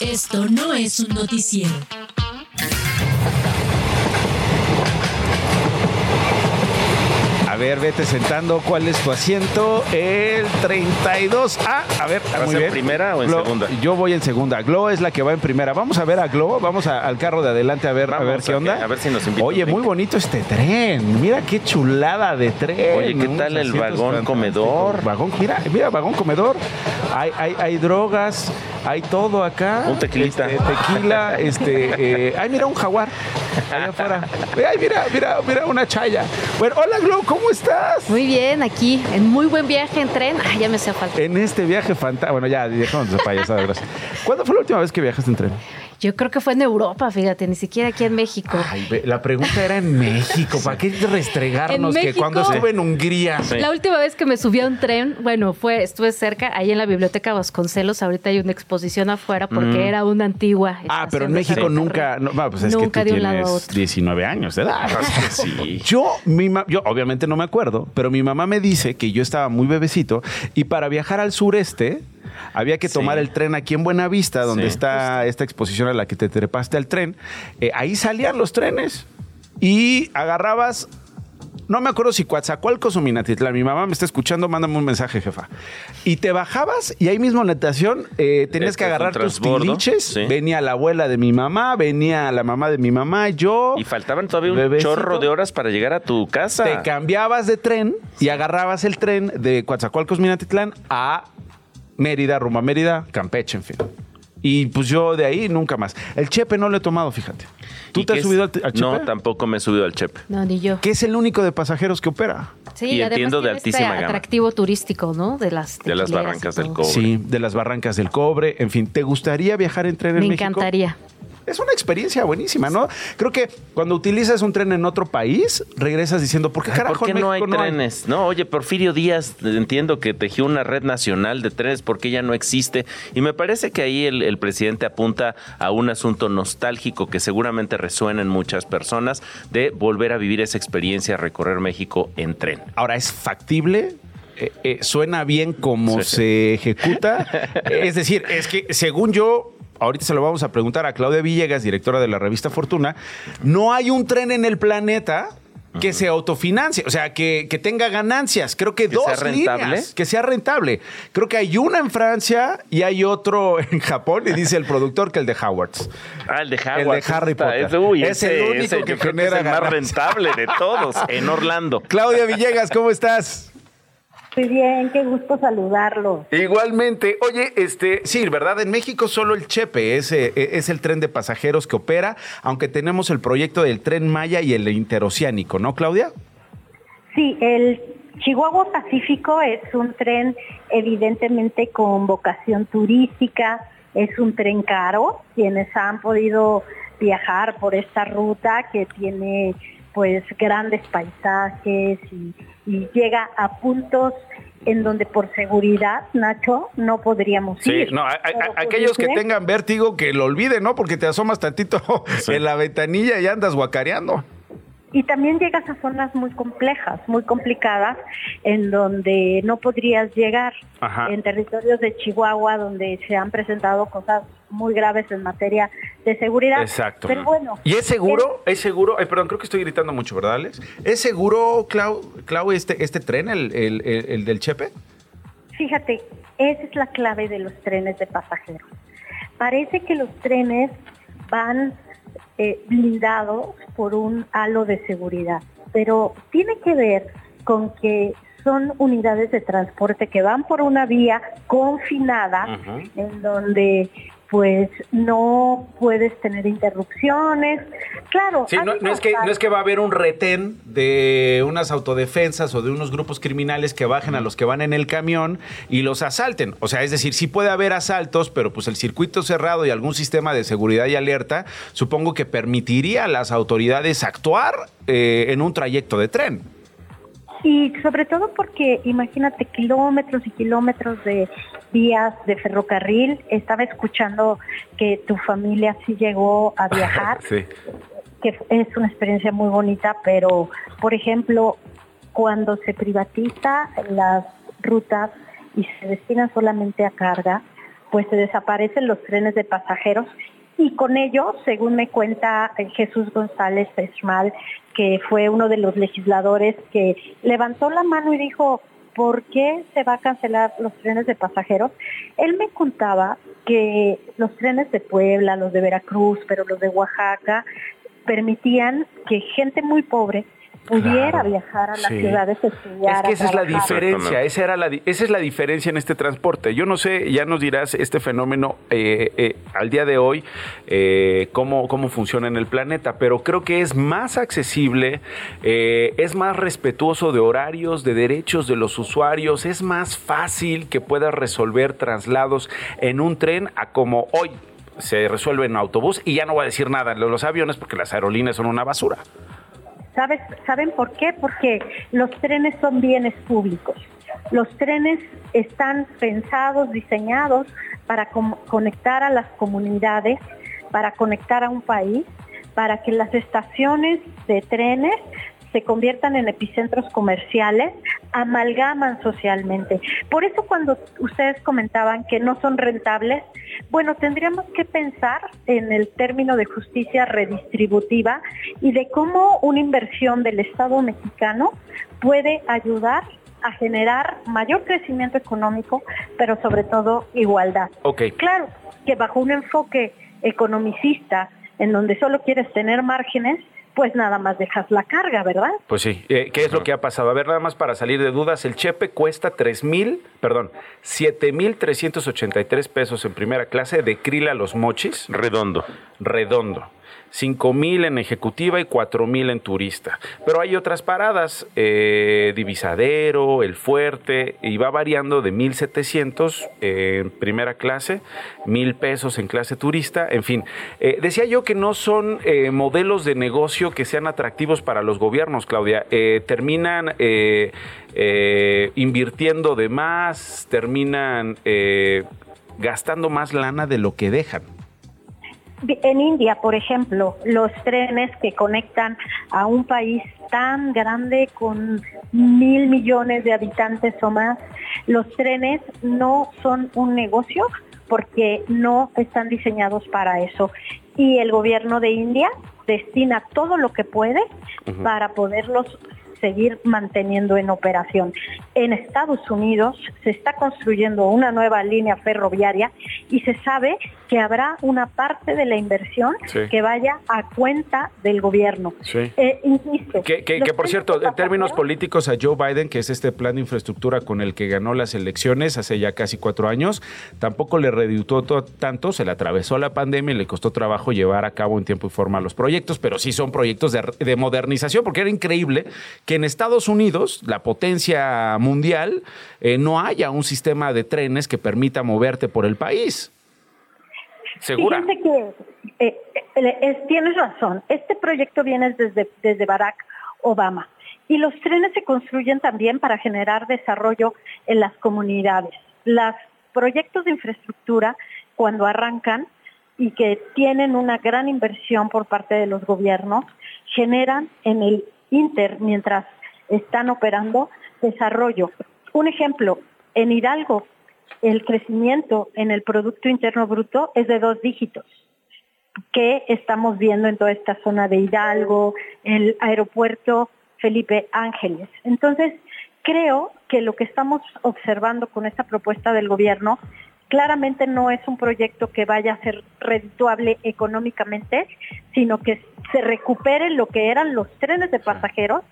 Esto no es un noticiero. Ver, vete sentando. ¿Cuál es tu asiento? El 32A. A ver, ¿vas en primera o en segunda? Yo voy en segunda. Glo es la que va en primera. Vamos a ver a Glo. Vamos al carro de adelante a ver, a ver qué onda. A ver si nos invita. Oye, muy bonito este tren. Mira qué chulada de tren. Oye, ¿qué tal el vagón comedor? Vagón, mira, mira, vagón comedor. Hay, hay, hay drogas, hay todo acá. Un tequilita. Este, tequila, este. Eh, ay, mira un jaguar. Allá afuera. Ay, mira, mira, mira una chaya. Bueno, hola Glo, ¿cómo estás? Muy bien, aquí, en muy buen viaje en tren. Ay, ya me hacía falta. En este viaje fantástico. Bueno, ya, dejamos de payasada, gracias. ¿Cuándo fue la última vez que viajaste en tren? Yo creo que fue en Europa, fíjate, ni siquiera aquí en México. Ay, la pregunta era en México. ¿Para qué restregarnos que cuando estuve en Hungría? La última vez que me subí a un tren, bueno, fue, estuve cerca, ahí en la biblioteca Vasconcelos. Ahorita hay una exposición afuera porque mm. era una antigua. Ah, pero en México nunca. No, pues es nunca que de un lado a otro. 19 años de edad. sí. Yo, mi yo obviamente no me acuerdo, pero mi mamá me dice que yo estaba muy bebecito y para viajar al sureste había que tomar el tren aquí en Buenavista, donde está esta exposición a la que te trepaste al tren. Eh, ahí salían los trenes y agarrabas no me acuerdo si Coatzacoalcos o Minatitlán. Mi mamá me está escuchando, mándame un mensaje, jefa. Y te bajabas y ahí mismo en la estación eh, tenías que agarrar tus tiliches. Venía la abuela de mi mamá, venía la mamá de mi mamá, yo. Y faltaban todavía un chorro de horas para llegar a tu casa. Te cambiabas de tren y agarrabas el tren de Coatzacoalcos, Minatitlán a Mérida, rumbo a Mérida, Campeche, en fin. Y pues yo de ahí nunca más. El Chepe no lo he tomado, fíjate. ¿Tú te has subido al, Chepe? No, tampoco me he subido al Chepe. No, ni yo. Que es el único de pasajeros que opera. Sí, y entiendo de altísima este atractivo turístico, ¿no? De las de las barrancas del cobre. Sí, de las barrancas del cobre. En fin, ¿te gustaría viajar en tren en México? Me encantaría es una experiencia buenísima, ¿no? Creo que cuando utilizas un tren en otro país, regresas diciendo, ¿por qué carajo ¿por qué no hay trenes? No, oye, Porfirio Díaz, entiendo que tejió una red nacional de trenes, ¿por qué ya no existe? Y me parece que ahí el, presidente apunta a un asunto nostálgico que seguramente resuena en muchas personas de volver a vivir esa experiencia, recorrer México en tren. Ahora, ¿es factible? Eh, eh, suena bien como se ejecuta. es decir, es que según yo, ahorita se lo vamos a preguntar a Claudia Villegas, directora de la revista Fortuna, no hay un tren en el planeta que se autofinancie, o sea, que, tenga ganancias. Creo que, dos sea rentable. que sea rentable. Creo que hay una en Francia y hay otro en Japón, y dice el productor que el de Howard. Ah, el de Howard. El de Harry Potter. Es, el único que genera es el más rentable de todos, en Orlando. Claudia Villegas, ¿cómo estás? Muy bien, qué gusto saludarlo. Igualmente, oye, este, sí, ¿verdad? En México solo el Chepe es, eh, es el tren de pasajeros que opera, aunque tenemos el proyecto del tren Maya y el interoceánico, ¿no, Claudia? Sí, el Chihuahua Pacífico es un tren evidentemente con vocación turística, es un tren caro, quienes han podido viajar por esta ruta que tiene pues grandes paisajes y, llega a puntos en donde por seguridad, Nacho, no podríamos ir. Sí, no, aquellos que tengan vértigo que lo olviden, ¿no? Porque te asomas tantito en la ventanilla y andas guacareando. y también llegas a zonas muy complejas, muy complicadas, en donde no podrías llegar. En territorios de Chihuahua, donde se han presentado cosas muy graves en materia de seguridad. Exacto. Pero bueno. ¿Y es seguro? ¿Es, seguro? Ay, perdón, creo que estoy gritando mucho, ¿verdad, Alex? ¿Es seguro, Clau, Clau este, este tren, el, el, el del Chepe? Fíjate, esa es la clave de los trenes de pasajeros. Parece que los trenes van eh, blindados por un halo de seguridad, pero tiene que ver con que son unidades de transporte que van por una vía confinada en donde pues no puedes tener interrupciones. Claro. no, es que, no es que va a haber un retén de unas autodefensas o de unos grupos criminales que bajen a los que van en el camión y los asalten. O sea, es decir, sí puede haber asaltos, pero pues el circuito cerrado y algún sistema de seguridad y alerta, supongo que permitiría a las autoridades actuar eh, en un trayecto de tren. Y sobre todo porque imagínate kilómetros y kilómetros de vías de ferrocarril. Estaba escuchando que tu familia sí llegó a viajar, que es una experiencia muy bonita, pero por ejemplo, cuando se privatiza las rutas y se destinan solamente a carga, pues se desaparecen los trenes de pasajeros y con ello, según me cuenta Jesús González Esmal, que fue uno de los legisladores que levantó la mano y dijo, ¿por qué se va a cancelar los trenes de pasajeros? Él me contaba que los trenes de Puebla, los de Veracruz, pero los de Oaxaca, permitían que gente muy pobre pudiera viajar a las ciudades a estudiar. Es que esa es la diferencia, esa, era la, esa es la diferencia en este transporte. Yo no sé, ya nos dirás este fenómeno eh, eh, al día de hoy, eh, cómo, cómo funciona en el planeta, pero creo que es más accesible, es más respetuoso de horarios, de derechos de los usuarios, es más fácil que puedas resolver traslados en un tren a como hoy se resuelve en autobús y ya no voy a decir nada de los aviones porque las aerolíneas son una basura. ¿Sabes, ¿Saben por qué? Porque los trenes son bienes públicos. Los trenes están pensados, diseñados para conectar a las comunidades, para conectar a un país, para que las estaciones de trenes se conviertan en epicentros comerciales, amalgaman socialmente. Por eso cuando ustedes comentaban que no son rentables, bueno, tendríamos que pensar en el término de justicia redistributiva y de cómo una inversión del Estado mexicano puede ayudar a generar mayor crecimiento económico, pero sobre todo igualdad. Claro que bajo un enfoque economicista en donde solo quieres tener márgenes, pues nada más dejas la carga, ¿verdad? Pues sí. Eh, ¿Qué es lo que ha pasado? A ver, nada más para salir de dudas, el Chepe cuesta tres mil, perdón, siete mil trescientos ochenta y tres pesos en primera clase de Krila Los Mochis. Redondo. Redondo. 5 mil en ejecutiva y 4 mil en turista. Pero hay otras paradas, eh, Divisadero, El Fuerte, y va variando de 1.700 en primera clase, mil pesos en clase turista, en fin. Eh, decía yo que no son eh, modelos de negocio que sean atractivos para los gobiernos, Claudia. terminan invirtiendo de más, terminan gastando más lana de lo que dejan. En India, por ejemplo, los trenes que conectan a un país tan grande con mil millones de habitantes o más, los trenes no son un negocio porque no están diseñados para eso. Y el gobierno de India destina todo lo que puede para poderlos seguir manteniendo en operación. En Estados Unidos se está construyendo una nueva línea ferroviaria y se sabe que habrá una parte de la inversión que vaya a cuenta del gobierno. Eh, insisto. Que, por cierto, en términos políticos a Joe Biden, que es este plan de infraestructura con el que ganó las elecciones hace ya casi cuatro años, tampoco le reditó tanto, se le atravesó la pandemia y le costó trabajo llevar a cabo en tiempo y forma los proyectos, pero sí son proyectos de, de modernización, porque era increíble que en Estados Unidos, la potencia mundial, eh, no haya un sistema de trenes que permita moverte por el país. ¿Segura? Que eh, eh, tienes razón. Este proyecto viene desde, desde Barack Obama. Y los trenes se construyen también para generar desarrollo en las comunidades. Los proyectos de infraestructura, cuando arrancan y que tienen una gran inversión por parte de los gobiernos, generan en el Inter, mientras están operando, desarrollo. Un ejemplo, en Hidalgo, el crecimiento en el Producto Interno Bruto es de dos dígitos que estamos viendo en toda esta zona de Hidalgo, el aeropuerto Felipe Ángeles. Entonces, creo que lo que estamos observando con esta propuesta del gobierno claramente no es un proyecto que vaya a ser redituable económicamente, sino que se recupere lo que eran los trenes de pasajeros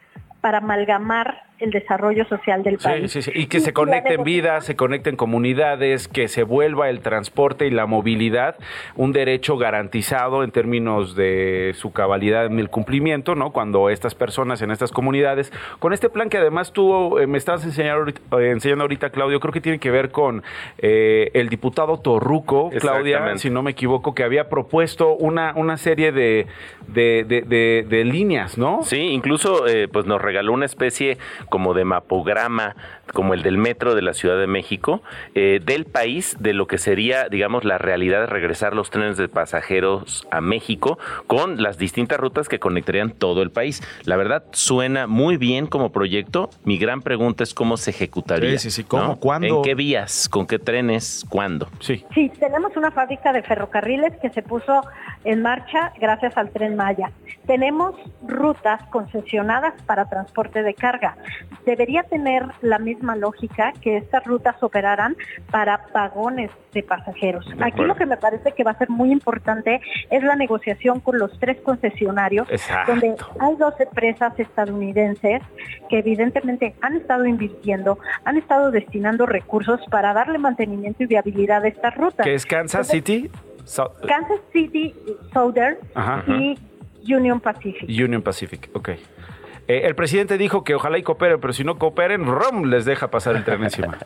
para amalgamar el desarrollo social del país. Sí, sí, sí. Y que se conecten vidas, se conecten comunidades, que se vuelva el transporte y la movilidad un derecho garantizado en términos de su cabalidad en el cumplimiento, ¿no? Cuando estas personas en estas comunidades, con este plan que además tú eh, me estás enseñando ahorita, eh, enseñando ahorita, Claudio, creo que tiene que ver con eh, el diputado Torruco, Claudia, si no me equivoco, que había propuesto una, una serie de, de, de, líneas, ¿no? Sí, incluso pues nos regaló una especie como de mapograma, como el del metro de la Ciudad de México, eh, del país, de lo que sería, digamos, la realidad de regresar los trenes de pasajeros a México con las distintas rutas que conectarían todo el país. La verdad, suena muy bien como proyecto. Mi gran pregunta es cómo se ejecutaría. Sí, sí, sí. ¿Cómo? ¿Cuándo? ¿En qué vías? ¿Con qué trenes? ¿Cuándo? Sí. Sí, tenemos una fábrica de ferrocarriles que se puso en marcha gracias al tren Maya. Tenemos rutas concesionadas para transporte de carga. Debería tener la misma lógica que estas rutas operaran para vagones de pasajeros. Aquí lo que me parece que va a ser muy importante es la negociación con los tres concesionarios, donde hay dos empresas estadounidenses que evidentemente han estado invirtiendo, han estado destinando recursos para darle mantenimiento y viabilidad a estas rutas. ¿Qué es Kansas City? Kansas City, Southern y Union Pacific. Union Pacific, ok. Eh, el presidente dijo que ojalá y cooperen, pero si no cooperen, ¡rom! les deja pasar el tren encima.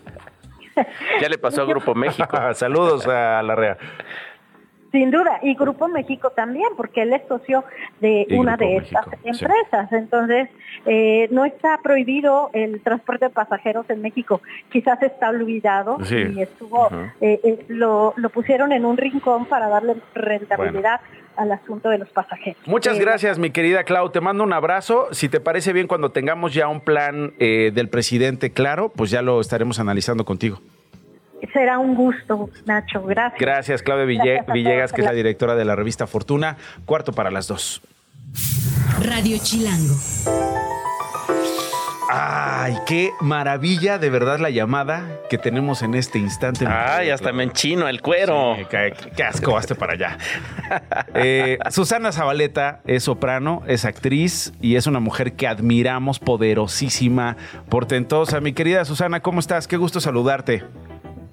ya le pasó a Grupo México. Saludos a la REA. Sin duda, y Grupo México también, porque él es socio de una de estas empresas. Entonces, eh, no está prohibido el transporte de pasajeros en México. Quizás está olvidado y estuvo, eh, lo, lo, pusieron en un rincón para darle rentabilidad al asunto de los pasajeros. Muchas gracias, mi querida Clau. Te mando un abrazo. Si te parece bien, cuando tengamos ya un plan eh, del presidente claro, pues ya lo estaremos analizando contigo. Será un gusto, Nacho. Gracias. Gracias, Claudia Villegas, que es la directora de la revista Fortuna. Cuarto para las dos. Radio Chilango. Ay, qué maravilla de verdad la llamada que tenemos en este instante. Ay, hasta me enchino el cuero. qué, asco, hazte para allá. Eh, Susana Zabaleta es soprano, es actriz y es una mujer que admiramos, poderosísima, portentosa. Mi querida Susana, ¿cómo estás? Qué gusto saludarte.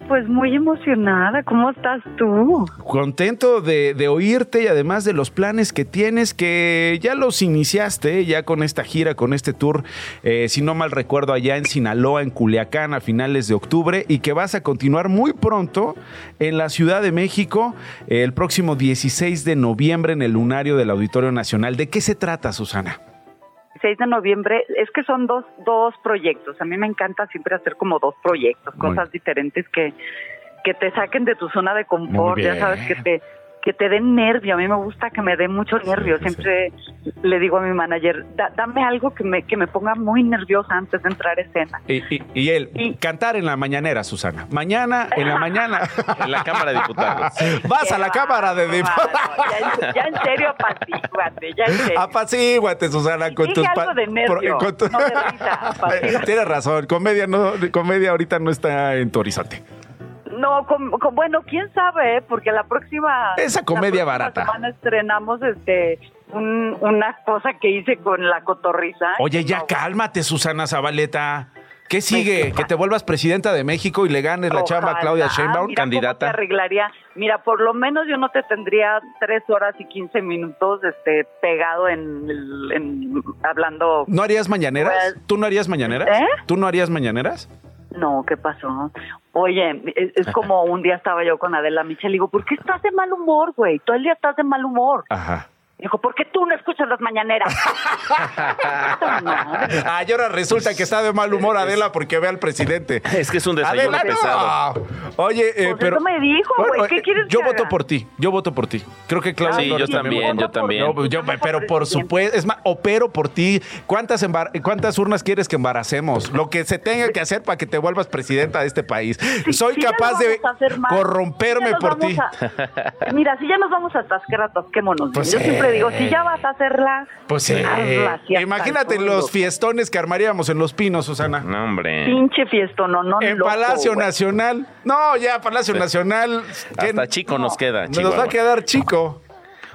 Pues muy emocionada. ¿Cómo estás tú? Contento de, oírte y además de los planes que tienes, que ya los iniciaste, ya con esta gira, con este tour, eh, si no mal recuerdo, allá en Sinaloa, en Culiacán, a finales de octubre, y que vas a continuar muy pronto en la Ciudad de México, el próximo 16 de noviembre en el Lunario del Auditorio Nacional. ¿De qué se trata, Susana? 6 de noviembre, es que son dos, dos proyectos. A mí me encanta siempre hacer como dos proyectos, cosas diferentes que, que te saquen de tu zona de confort, ya sabes, que te, que te den nervio. A mí me gusta que me dé mucho nervio. Siempre le digo a mi manager, dame algo que me, que me ponga muy nerviosa antes de entrar a escena. Y, y, él, cantar en la mañanera, Susana. Mañana, en la mañana. en la Cámara de Diputados. Vas a la Cámara de Diputados. ya, en serio, apacíguate. Ya en serio. Apacíguate, Susana, con tus... algo de nervio, no de risa, Tienes razón, comedia, no, comedia ahorita no está en tu horizonte. No, bueno, quién sabe, ¿eh? porque la próxima. Esa comedia barata. Semana estrenamos este una cosa que hice con la cotorriza. Oye, ya cálmate, Susana Zabaleta. ¿Qué sigue? ¿Que te vuelvas presidenta de México y le ganes la chamba a Claudia Sheinbaum, candidata? Te arreglaría. Mira, por lo menos yo no te tendría tres horas y quince minutos este, pegado en, en hablando. ¿No harías mañaneras? Pues, ¿Tú no harías mañaneras? ¿Eh? ¿Tú no harías mañaneras? No, ¿qué pasó? Oye, es, como un día estaba yo con Adela Michel y digo, ¿por qué estás de mal humor, güey? Todo el día estás de mal humor. Ajá. Dijo, ¿por qué tú no escuchas las mañaneras? ah, y ahora resulta que está de mal humor Adela porque ve al presidente. Es que es un desayuno Adela, pesado. no. Oye, eh, Pues pero... eso me dijo, güey, ¿qué eh, quieres Yo que voto haga? por ti, yo voto por ti. Creo que Claudia Sí, yo también, yo también. Yo- pero por supuesto, es más, opero por ti. ¿Cuántas, embar- ¿Cuántas urnas quieres que embaracemos? Lo que se tenga que hacer para que te vuelvas presidenta de este país. Soy si capaz de corromperme por ti. Mira, si ya nos vamos a atascar, atasquémonos. Pues Yo siempre digo, si ya vas a hacerla, Pues sí. hazla así hasta Imagínate los fiestones que armaríamos en Los Pinos, Susana. No, hombre. Pinche fiesto, no, no, En loco, Palacio güey. Nacional. No, ya Palacio Nacional. Hasta chico nos queda, Nos va a quedar chico.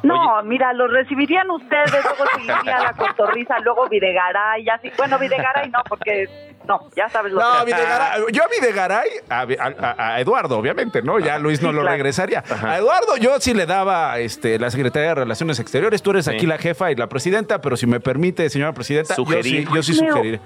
No, mira, lo recibirían ustedes, luego seguiría la cotorriza, luego Videgaray, y así. Bueno, Videgaray no, porque no, ya sabes lo No, que Videgaray, yo a Videgaray, a, a- a Eduardo, obviamente, ¿no? Ya Luis no Sí, lo claro. regresaría. A Eduardo yo sí le daba este, la Secretaría de Relaciones Exteriores. Tú eres aquí la jefa y la presidenta, pero si me permite, señora presidenta, yo sí, Sugerir. yo sí Leo, sugeriré.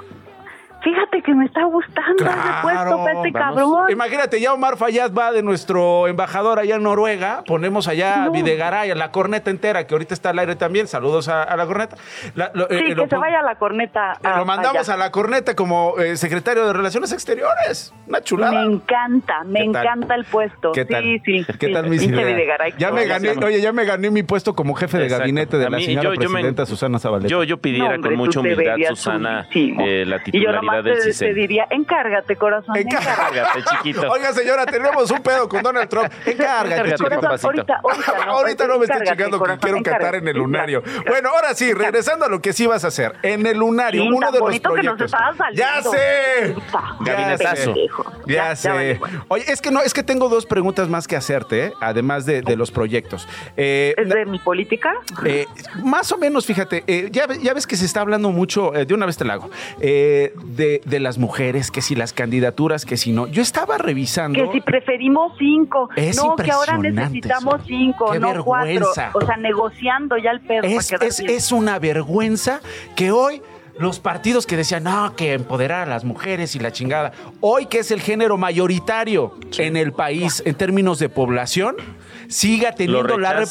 Fíjate que me está gustando ese puesto para este vamos. cabrón. Imagínate, ya Omar Fayad va de nuestro embajador allá en Noruega. Ponemos allá a No. Videgaray, a la corneta entera, que ahorita está al aire también. Saludos a, a la corneta. La- lo, Sí, eh, que lo se vaya a la corneta. a- Lo mandamos allá. a la corneta como eh, secretario de Relaciones Exteriores. Una chulada. Me encanta, me encanta el puesto. ¿Qué tal? Sí, sí. ¿Qué sí. tal mis? Videgaray, Ya me gané, oye, ya me gané mi puesto como jefe de Exacto. gabinete de A la mí, señora yo- yo me- presidenta Susana Zabaleta. Yo, yo pidiera No, hombre, con mucha humildad, Susana, eh, la titularidad del te, diría, encárgate, corazón, encárgate. Encárgate, chiquito. Oiga, señora, tenemos un pedo con Donald Trump. Encárgate, Encárgate, chiquito. papacito. Ahorita, ahorita, no, Ahorita no me estoy encárgate, chingando que corazón, quiero cantar en el lunario. Bueno, ahora sí, regresando a lo que sí vas a hacer. En el lunario, Sí, uno de los bonito que nos proyectos. estabas ¡Ya sé! Gabinetazo. sé. Ya, Ya, ya sé. Oye, es que no, es que tengo dos preguntas más que hacerte, ¿eh? además de, de los proyectos. Eh, ¿Es de mi política? Eh, más o menos, fíjate, eh, ya, ya ves que se está hablando mucho, eh, de una vez te la hago, eh, de, de las mujeres, que si las candidaturas, que si no. Yo estaba revisando. Que si preferimos cinco. Es no, que ahora necesitamos cinco, Qué no vergüenza. cuatro. O sea, negociando ya el pedo. Es, es, es una vergüenza que hoy los partidos que decían, no, que empoderar a las mujeres y la chingada, hoy que es el género mayoritario en el país en términos de población, siga teniendo la,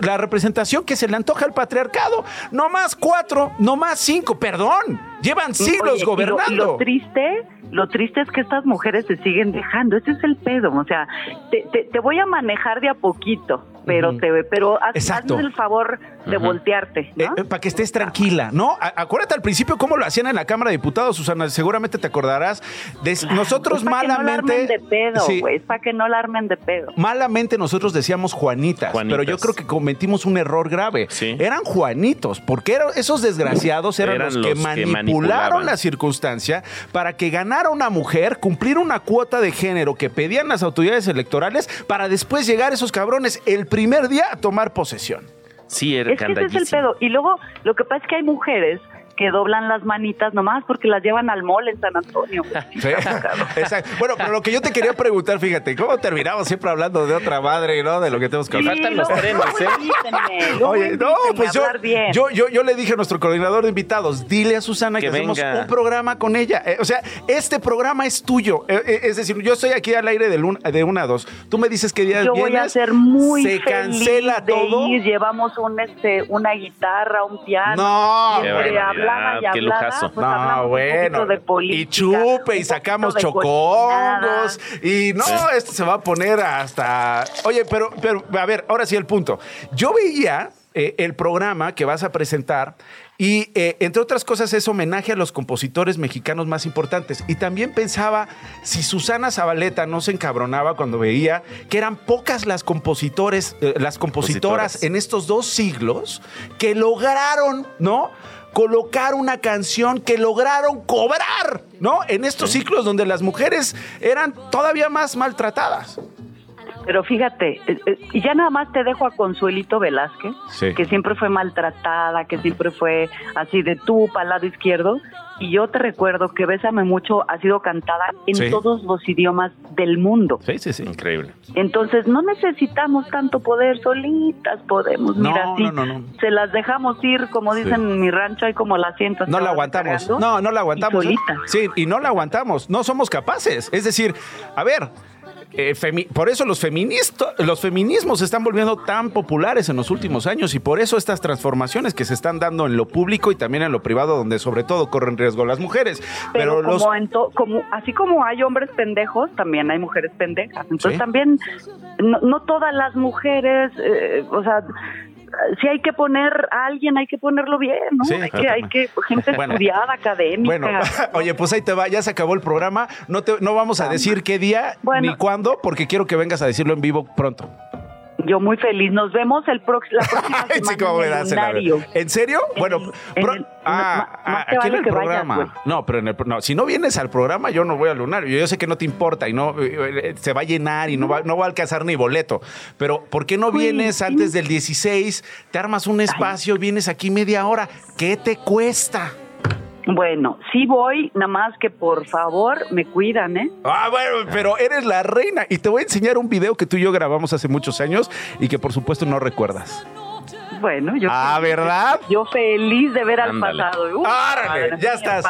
la representación que se le antoja al patriarcado. No más cuatro, no más cinco, perdón. Llevan siglos Oye, y lo- gobernando. Y lo, triste, lo triste es que estas mujeres se siguen dejando. Ese es el pedo. O sea, te, te, te voy a manejar de a poquito, pero te pero haz, hazme el favor de voltearte. ¿no? para Eh, que estés tranquila, ¿no? A- acuérdate al principio cómo lo hacían en la Cámara de Diputados, Susana, seguramente te acordarás. De- nosotros es para que no la malamente... armen de pedo, Sí, güey. Es para que no la armen de pedo. Malamente nosotros decíamos Juanitas, Juanitas. pero yo creo que cometimos un error grave. Eran Juanitos, porque eran- esos desgraciados eran, Eran los, que los que manipularon la circunstancia para que ganara una mujer, cumplir una cuota de género que pedían las autoridades electorales para después llegar esos cabrones el primer día a tomar posesión. Sí, era Es que ese es el pedo. Y luego, lo que pasa es que hay mujeres que doblan las manitas nomás porque las llevan al mall en San Antonio. Sí, exacto. Bueno, pero lo que yo te quería preguntar, fíjate, ¿cómo terminamos siempre hablando de otra madre, ¿no? De lo que tenemos que Sí, hablar. faltan los trenes, ¿eh? invítenme, Oye, no, pues a yo, yo, yo, yo le dije a nuestro coordinador de invitados, dile a Susana que, Que hacemos un programa con ella. Eh, o sea, este programa es tuyo. Eh, eh, es decir, yo estoy aquí al aire de, lun- de una a dos. Tú me dices que día Yo voy a vienes, ser muy se feliz cancela de todo. ir. Llevamos un, este, una guitarra, un piano. No. Y Qué y lujazo. pues hablamos No, bueno. poquito de política, y chupe y sacamos chocongos. Y no, Sí. esto se va a poner hasta. Oye, pero, pero, a ver, ahora sí el punto. Yo veía eh, el programa que vas a presentar. Y eh, entre otras cosas es homenaje a los compositores mexicanos más importantes. Y también pensaba si Susana Zabaleta no se encabronaba cuando veía que eran pocas las compositores, eh, las compositoras Compositoras. en estos dos siglos que lograron, ¿no? Colocar una canción que lograron cobrar, ¿no? En estos ciclos donde las mujeres eran todavía más maltratadas. Pero fíjate, eh, eh, y ya nada más te dejo a Consuelito Velázquez, Sí. que siempre fue maltratada, que siempre fue así de tú para el lado izquierdo. Y yo te recuerdo que Bésame Mucho ha sido cantada en Sí. todos los idiomas del mundo. Sí, sí, sí. Increíble. Entonces no necesitamos tanto poder, solitas podemos. No, Mira, sí, no, no, no. se las dejamos ir, como Sí. dicen en mi rancho, hay como la siento. No la aguantamos. No, no la aguantamos. Y ¿eh? solita. Sí, y no la aguantamos. No somos capaces. Es decir, a ver, eh, por eso los, los feminismos se están volviendo tan populares en los últimos años y por eso estas transformaciones que se están dando en lo público y también en lo privado, donde sobre todo corren riesgo las mujeres. Pero, como, así como hay hombres pendejos, también hay mujeres pendejas. Entonces también no, todas las mujeres, eh, o sea, si hay que poner a alguien, hay que ponerlo bien, ¿no? hay, que, hay que, gente estudiada, académica. Bueno, oye, pues ahí te va, ya se acabó el programa. No, te, no vamos a decir qué día ni cuándo, porque quiero que vengas a decirlo en vivo pronto. Yo muy feliz. Nos vemos el la próxima semana en, ¿En serio? bueno, ah, aquí en el programa. no, pero en el, no, si no vienes al programa, yo no voy al lunario. Yo sé que no te importa y no eh, eh, se va a llenar y no va, no va a alcanzar ni boleto. Pero ¿por qué no vienes antes del 16? Te armas un espacio, vienes aquí media hora. ¿Qué te cuesta? Bueno, sí voy, nada más que por favor me cuidan, ¿eh? Ah, bueno, pero eres la reina y te voy a enseñar un video que tú y yo grabamos hace muchos años y que por supuesto no recuerdas. Bueno, yo. Ah, ¿verdad? Yo feliz de ver al pasado. ya estás.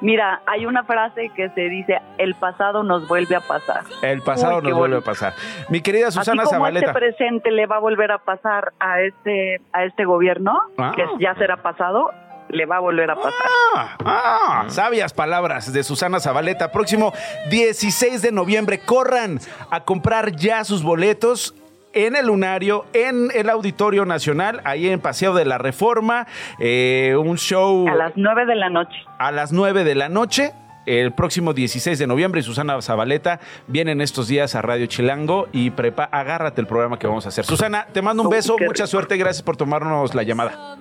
Mira, hay una frase que se dice: el pasado nos vuelve a pasar. El pasado nos vuelve a pasar. Mi querida Susana Así como Zabaleta. Este presente le va a volver a pasar a este, a este gobierno, ah. que ya será pasado le va a volver a pasar. Ah, ah, sabias palabras de Susana Zabaleta. Próximo 16 de noviembre, corran a comprar ya sus boletos en el Lunario, en el Auditorio Nacional, ahí en Paseo de la Reforma, eh, un show... A las 9 de la noche. A las 9 de la noche. El próximo 16 de noviembre, Susana Zabaleta viene en estos días a Radio Chilango y prepa, agárrate el programa que vamos a hacer. Susana, te mando un beso, mucha suerte, gracias por tomarnos la llamada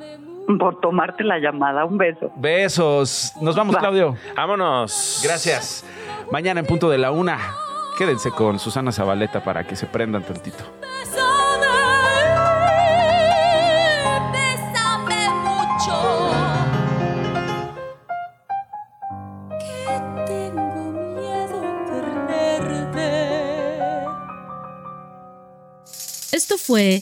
por tomarte la llamada. Un beso. Besos. Nos vamos, Claudio. Vámonos. Gracias. Mañana en punto de la una. Quédense con Susana Zabaleta para que se prendan tantito. Esto fue